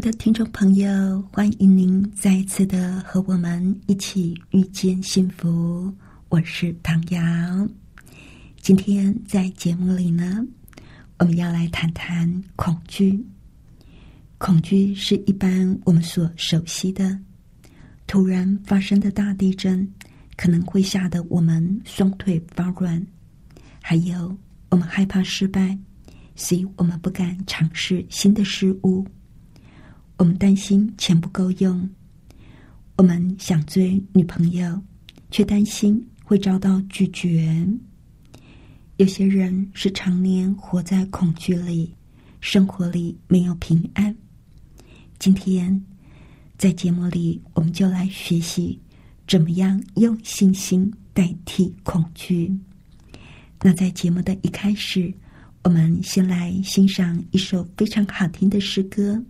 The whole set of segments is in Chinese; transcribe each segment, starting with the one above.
的听众朋友，欢迎您再次的和我们一起遇见幸福。我是唐瑶，今天在节目里呢，我们要来谈谈恐惧。恐惧是一般我们所熟悉的，突然发生的大地震可能会吓得我们双腿发软，还有我们害怕失败，所以我们不敢尝试新的事物。我们担心钱不够用，我们想追女朋友，却担心会遭到拒绝。有些人是常年活在恐惧里，生活里没有平安。今天在节目里，我们就来学习怎么样用信心代替恐惧。那在节目的一开始，我们先来欣赏一首非常好听的诗歌。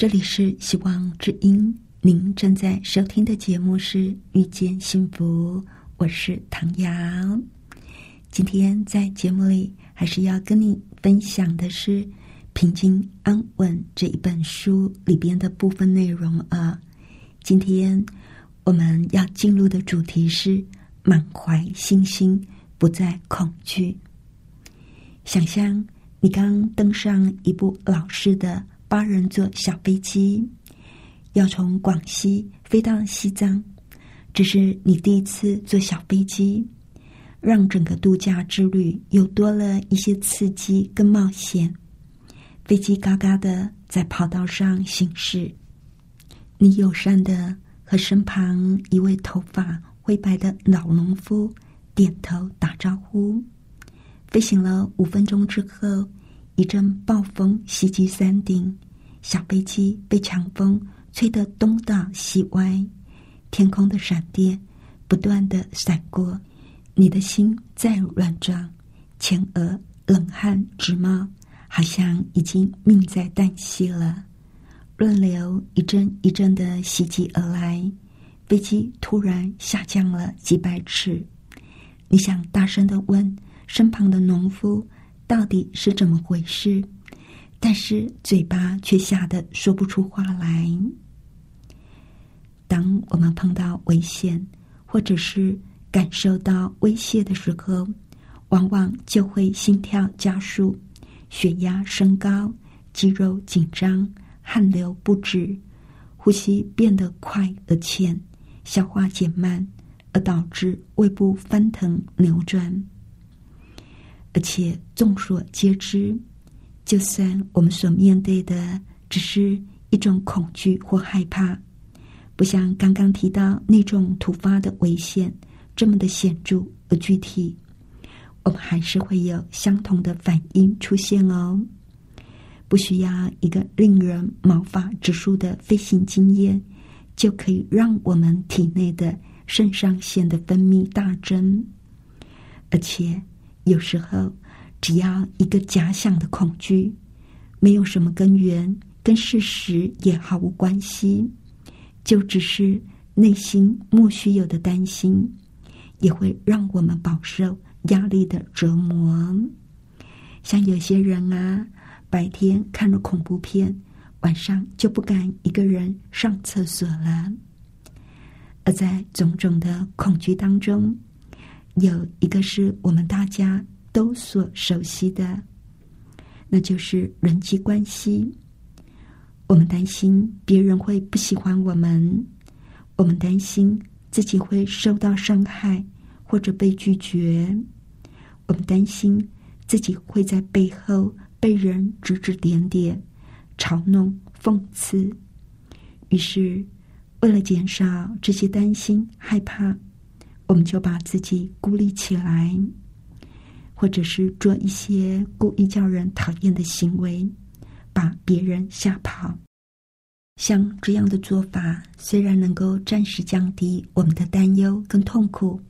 这里是希望之音，您正在收听的节目是《遇见幸福》，我是唐瑶。今天在节目里，还是要跟你分享的是《平静安稳》这一本书里边的部分内容啊。今天我们要进入的主题是满怀信心，不再恐惧。想象你刚登上一部老式的。八人座小飞机要从广西飞到西藏，这是你第一次坐小飞机，让整个度假之旅又多了一些刺激跟冒险。飞机嘎嘎的在跑道上行驶，你友善的和身旁一位头发灰白的老农夫点头打招呼。飞行了五分钟之后。一阵暴风袭击山顶，小飞机被强风吹得东倒西歪，天空的闪电不断的闪过，你的心在乱撞，前额冷汗直冒，好像已经命在旦夕了。乱流一阵一阵的袭击而来，飞机突然下降了几百尺，你想大声的问身旁的农夫。到底是怎么回事？但是嘴巴却吓得说不出话来。当我们碰到危险，或者是感受到威胁的时候，往往就会心跳加速、血压升高、肌肉紧张、汗流不止、呼吸变得快而浅、消化减慢，而导致胃部翻腾扭转。而且众所皆知，就算我们所面对的只是一种恐惧或害怕，不像刚刚提到那种突发的危险这么的显著而具体，我们还是会有相同的反应出现哦。不需要一个令人毛发直竖的飞行经验，就可以让我们体内的肾上腺的分泌大增，而且。有时候，只要一个假想的恐惧，没有什么根源，跟事实也毫无关系，就只是内心莫须有的担心，也会让我们饱受压力的折磨。像有些人啊，白天看了恐怖片，晚上就不敢一个人上厕所了。而在种种的恐惧当中。有一个是我们大家都所熟悉的，那就是人际关系。我们担心别人会不喜欢我们，我们担心自己会受到伤害或者被拒绝，我们担心自己会在背后被人指指点点、嘲弄、讽刺。于是，为了减少这些担心、害怕。我们就把自己孤立起来，或者是做一些故意叫人讨厌的行为，把别人吓跑。像这样的做法，虽然能够暂时降低我们的担忧跟痛苦，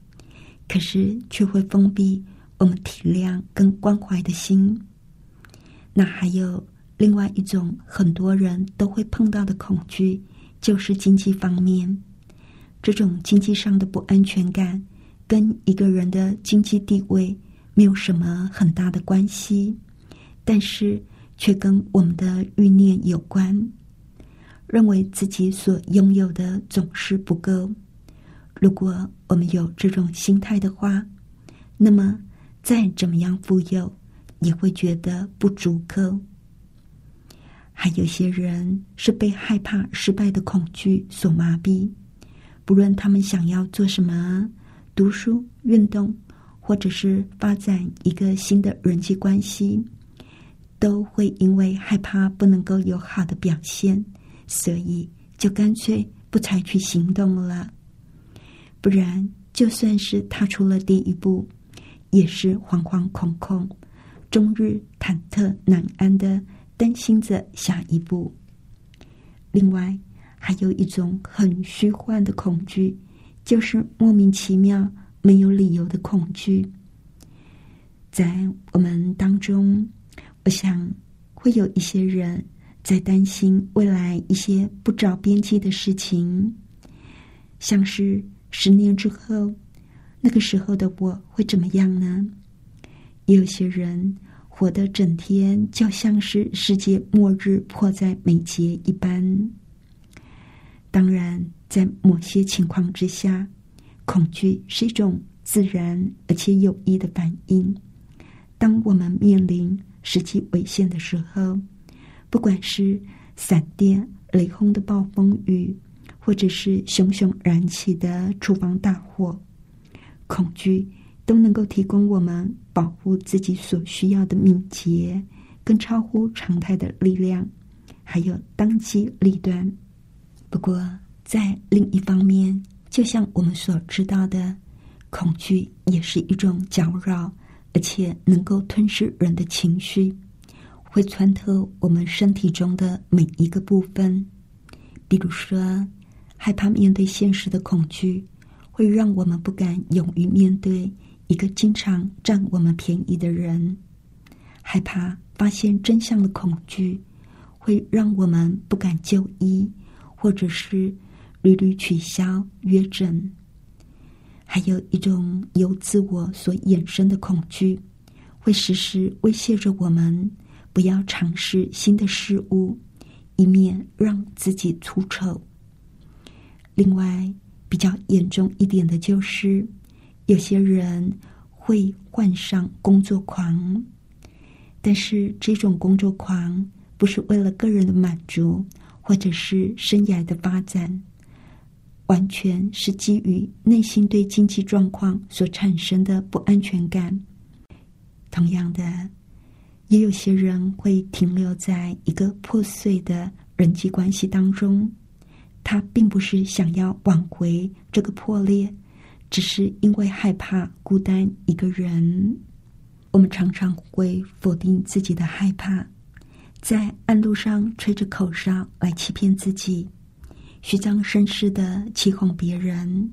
可是却会封闭我们体谅跟关怀的心。那还有另外一种很多人都会碰到的恐惧，就是经济方面。这种经济上的不安全感，跟一个人的经济地位没有什么很大的关系，但是却跟我们的欲念有关。认为自己所拥有的总是不够。如果我们有这种心态的话，那么再怎么样富有，也会觉得不足够。还有些人是被害怕失败的恐惧所麻痹。不论他们想要做什么，读书、运动，或者是发展一个新的人际关系，都会因为害怕不能够有好的表现，所以就干脆不采取行动了。不然，就算是踏出了第一步，也是惶惶恐恐，终日忐忑难安的担心着下一步。另外。还有一种很虚幻的恐惧，就是莫名其妙、没有理由的恐惧。在我们当中，我想会有一些人在担心未来一些不着边际的事情，像是十年之后，那个时候的我会怎么样呢？也有些人活得整天就像是世界末日迫在眉睫一般。当然，在某些情况之下，恐惧是一种自然而且有益的反应。当我们面临实际危险的时候，不管是闪电、雷轰的暴风雨，或者是熊熊燃起的厨房大火，恐惧都能够提供我们保护自己所需要的敏捷，跟超乎常态的力量，还有当机立断。不过，在另一方面，就像我们所知道的，恐惧也是一种搅扰，而且能够吞噬人的情绪。会穿透我们身体中的每一个部分，比如说，害怕面对现实的恐惧，会让我们不敢勇于面对一个经常占我们便宜的人；害怕发现真相的恐惧，会让我们不敢就医，或者是屡屡取消约诊。还有一种由自我所衍生的恐惧，会时时威胁着我们。不要尝试新的事物，以免让自己出丑。另外，比较严重一点的就是，有些人会患上工作狂，但是这种工作狂不是为了个人的满足，或者是生涯的发展，完全是基于内心对经济状况所产生的不安全感。同样的。也有些人会停留在一个破碎的人际关系当中，他并不是想要挽回这个破裂，只是因为害怕孤单一个人。我们常常会否定自己的害怕，在暗路上吹着口哨来欺骗自己，虚张声势的欺哄别人，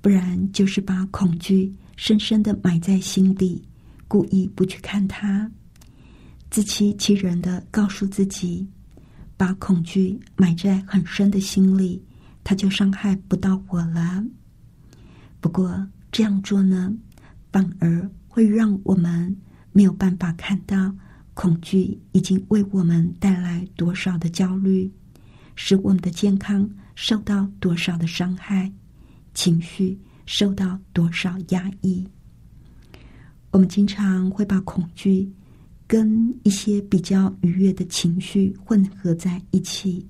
不然就是把恐惧深深的埋在心底，故意不去看它。自欺欺人的告诉自己，把恐惧埋在很深的心里，他就伤害不到我了。不过这样做呢，反而会让我们没有办法看到恐惧已经为我们带来多少的焦虑，使我们的健康受到多少的伤害，情绪受到多少压抑。我们经常会把恐惧。跟一些比较愉悦的情绪混合在一起，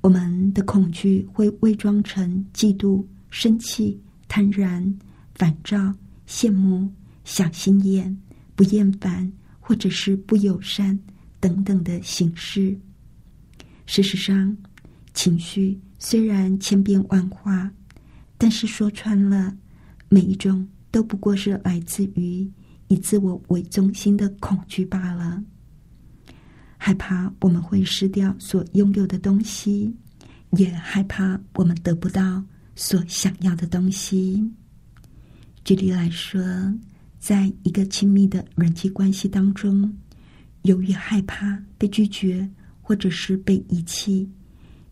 我们的恐惧会伪装成嫉妒、生气、贪婪、烦躁、羡慕、小心眼、不厌烦，或者是不友善等等的形式。事实上，情绪虽然千变万化，但是说穿了，每一种都不过是来自于。以自我为中心的恐惧罢了，害怕我们会失掉所拥有的东西，也害怕我们得不到所想要的东西。举例来说，在一个亲密的人际关系当中，由于害怕被拒绝或者是被遗弃，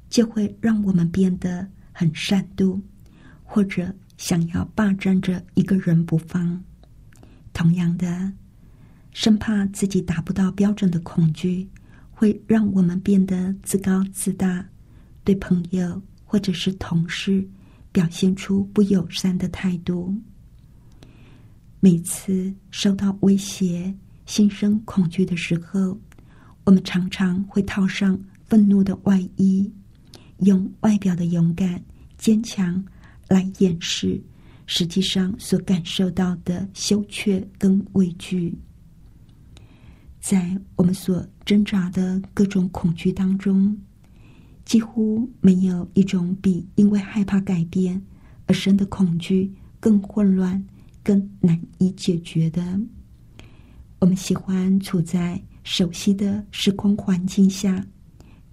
就会让我们变得很善妒，或者想要霸占着一个人不放。同样的，生怕自己达不到标准的恐惧，会让我们变得自高自大，对朋友或者是同事表现出不友善的态度。每次受到威胁、心生恐惧的时候，我们常常会套上愤怒的外衣，用外表的勇敢、坚强来掩饰。实际上所感受到的羞怯跟畏惧，在我们所挣扎的各种恐惧当中，几乎没有一种比因为害怕改变而生的恐惧更混乱、更难以解决的。我们喜欢处在熟悉的时空环境下，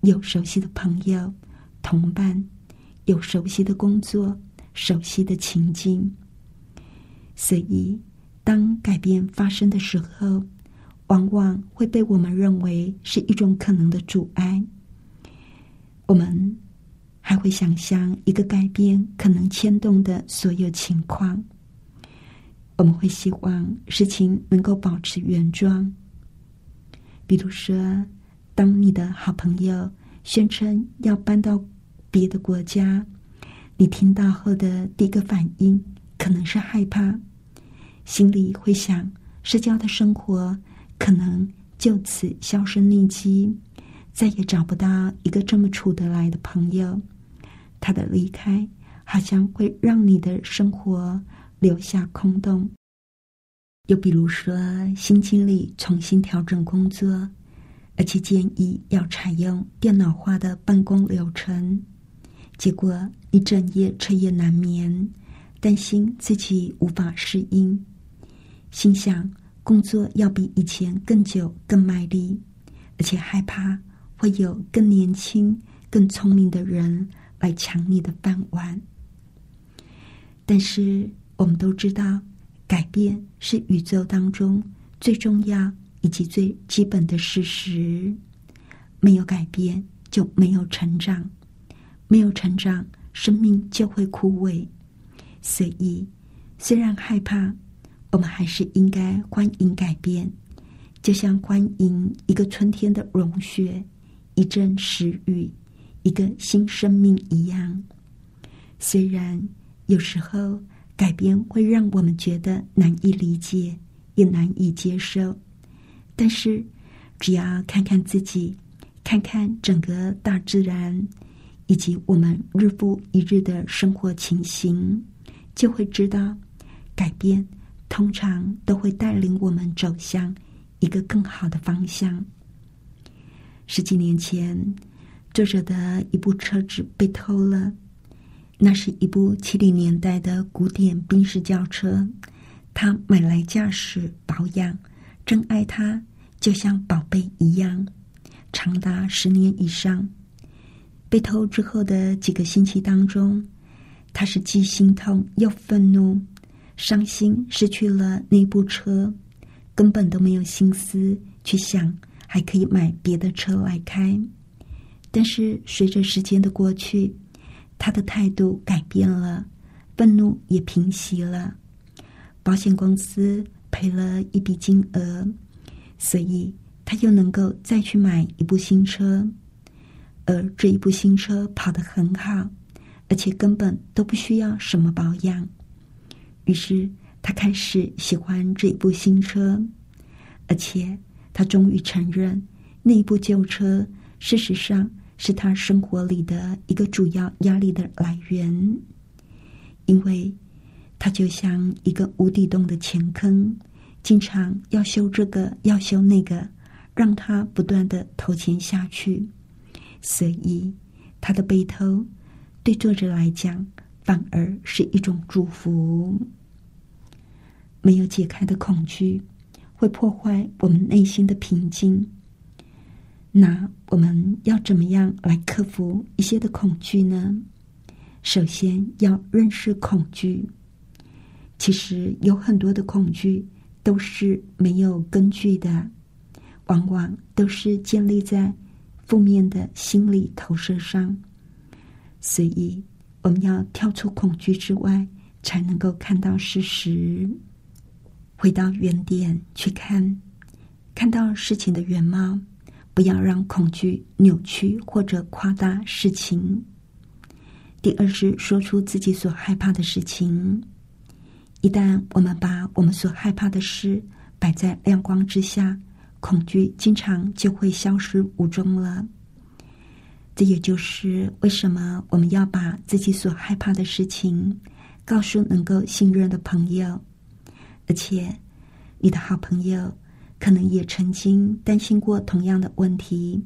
有熟悉的朋友、同伴，有熟悉的工作。熟悉的情境，所以当改变发生的时候，往往会被我们认为是一种可能的阻碍。我们还会想象一个改变可能牵动的所有情况。我们会希望事情能够保持原状。比如说，当你的好朋友宣称要搬到别的国家，你听到后的第一个反应可能是害怕，心里会想社交的生活可能就此销声匿迹，再也找不到一个这么处得来的朋友。他的离开好像会让你的生活。留下空洞。又比如说，新经理重新调整工作，而且建议要采用电脑化的办公流程，结果一整夜彻夜难眠，担心自己无法适应，心想工作要比以前更久、更卖力，而且害怕会有更年轻、更聪明的人来抢你的饭碗，但是。我们都知道，改变是宇宙当中最重要以及最基本的事实。没有改变，就没有成长；没有成长，生命就会枯萎。所以，虽然害怕，我们还是应该欢迎改变，就像欢迎一个春天的融雪、一阵时雨、一个新生命一样。虽然有时候。改变会让我们觉得难以理解，也难以接受。但是，只要看看自己，看看整个大自然，以及我们日复一日的生活情形，就会知道，改变通常都会带领我们走向一个更好的方向。十几年前，作者的一部车子被偷了。那是一部七零年代的古典宾士轿车，他买来驾驶保养，珍爱它就像宝贝一样，长达十年以上。被偷之后的几个星期当中，他是既心痛又愤怒、伤心，失去了那部车，根本都没有心思去想还可以买别的车来开。但是随着时间的过去，他的态度改变了，愤怒也平息了。保险公司赔了一笔金额，所以他又能够再去买一部新车。而这一部新车跑得很好，而且根本都不需要什么保养。于是他开始喜欢这一部新车，而且他终于承认那一部旧车事实上。是他生活里的一个主要压力的来源，因为他就像一个无底洞的钱坑，经常要修这个要修那个，让他不断的投钱下去。所以，他的被偷对作者来讲反而是一种祝福。没有解开的恐惧会破坏我们内心的平静。那我们要怎么样来克服一些的恐惧呢？首先要认识恐惧。其实有很多的恐惧都是没有根据的，往往都是建立在负面的心理投射上。所以我们要跳出恐惧之外，才能够看到事实，回到原点去看，看到事情的原貌。不要让恐惧扭曲或者夸大事情。第二是说出自己所害怕的事情。一旦我们把我们所害怕的事摆在亮光之下，恐惧经常就会消失无踪了。这也就是为什么我们要把自己所害怕的事情告诉能够信任的朋友，而且你的好朋友。可能也曾经担心过同样的问题，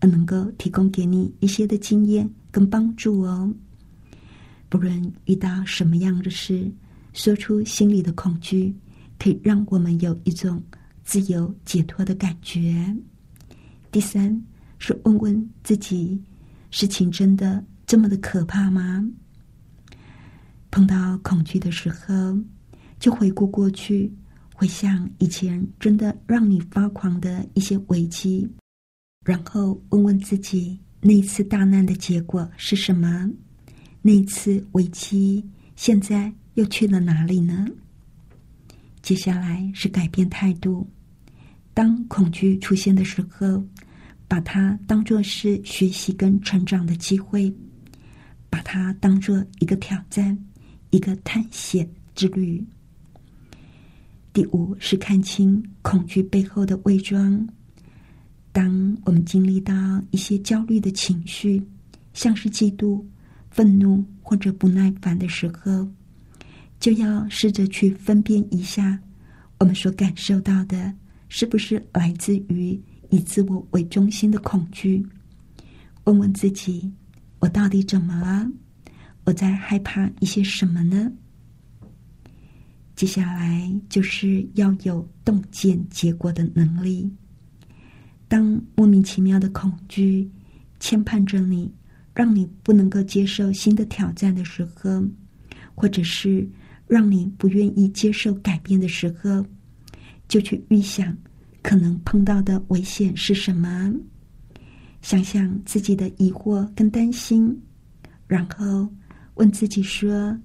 而能够提供给你一些的经验跟帮助哦。不论遇到什么样的事，说出心里的恐惧，可以让我们有一种自由解脱的感觉。第三是问问自己：事情真的这么的可怕吗？碰到恐惧的时候，就回顾过去。回想以前真的让你发狂的一些危机，然后问问自己，那一次大难的结果是什么？那一次危机现在又去了哪里呢？接下来是改变态度。当恐惧出现的时候，把它当作是学习跟成长的机会，把它当做一个挑战，一个探险之旅。第五是看清恐惧背后的伪装。当我们经历到一些焦虑的情绪，像是嫉妒、愤怒或者不耐烦的时候，就要试着去分辨一下。我们所感受到的，是不是来自于以自我为中心的恐惧？问问自己：我到底怎么了？我在害怕一些什么呢？接下来就是要有洞见结果的能力。当莫名其妙的恐惧牵绊着你，让你不能够接受新的挑战的时候，或者是让你不愿意接受改变的时候，就去预想可能碰到的危险是什么，想想自己的疑惑跟担心，然后问自己说：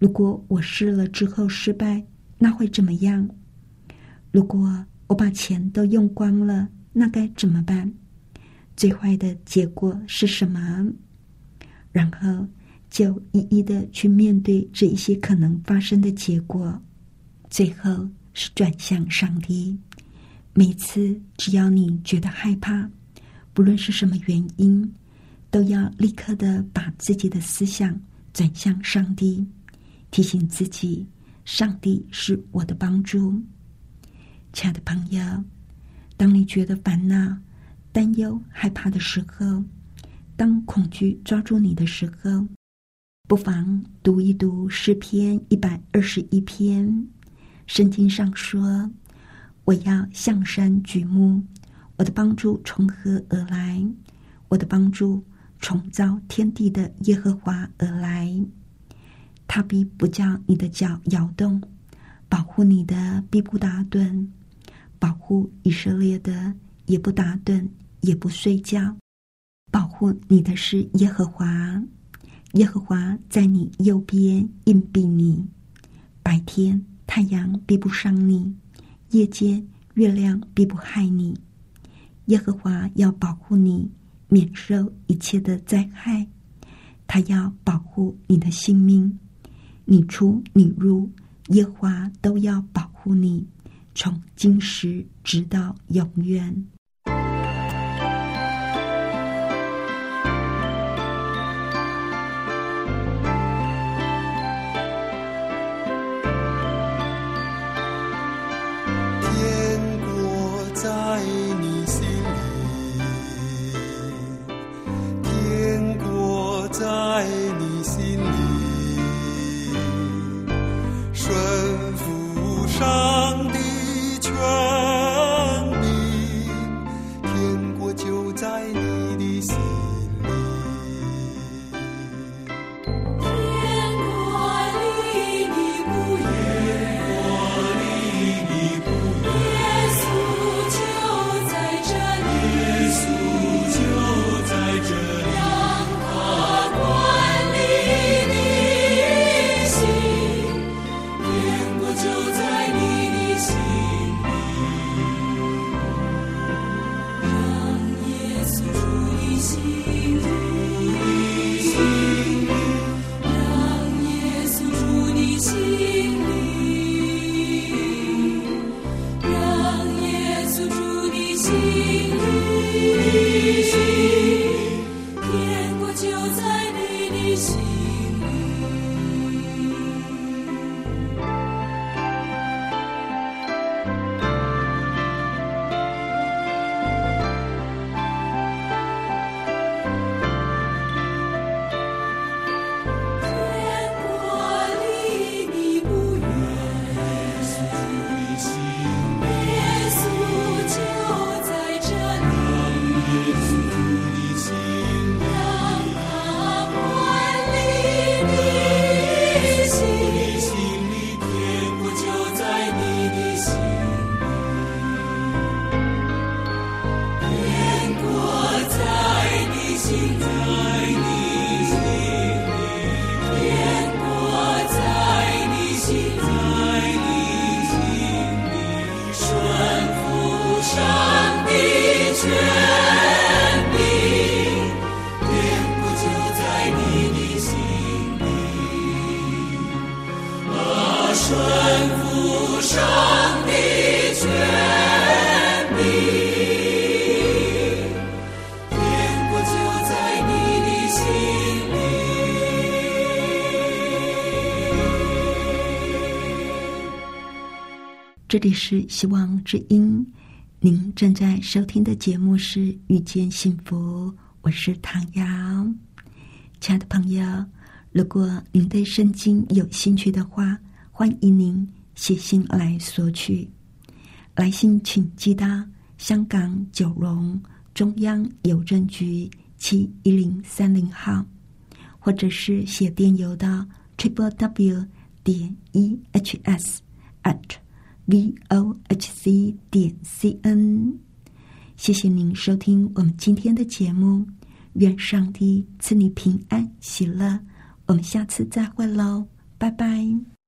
如果我试了之后失败，那会怎么样？如果我把钱都用光了，那该怎么办？最坏的结果是什么？然后就一一的去面对这一些可能发生的结果，最后。是转向上帝。每次只要你觉得害怕，不论是什么原因，都要立刻的把自己的思想转向上帝，提醒自己：上帝是我的帮助。亲爱的朋友，当你觉得烦恼、担忧、害怕的时候，当恐惧抓住你的时候，不妨读一读诗篇一百二十一篇。圣经上说：“我要向山举目，我的帮助从何而来？我的帮助从造天地的耶和华而来。他必不叫你的脚摇动，保护你的必不打盹，保护以色列的也不打盹，也不睡觉。保护你的是耶和华，耶和华在你右边硬币你，白天。”太阳必不伤你，夜间月亮必不害你。耶和华要保护你，免受一切的灾害。他要保护你的性命，你出你入，耶华都要保护你，从今时直到永远。It's 这里是希望之音，您正在收听的节目是《遇见幸福》，我是唐瑶。亲爱的朋友，如果您对圣经有兴趣的话，欢迎您写信来索取。来信请寄到香港九龙中央邮政局七一零三零号，或者是写电邮到 triple w 点 e h s at v o h c 点 c n。谢谢您收听我们今天的节目。愿上帝赐你平安喜乐，我们下次再会喽，拜拜。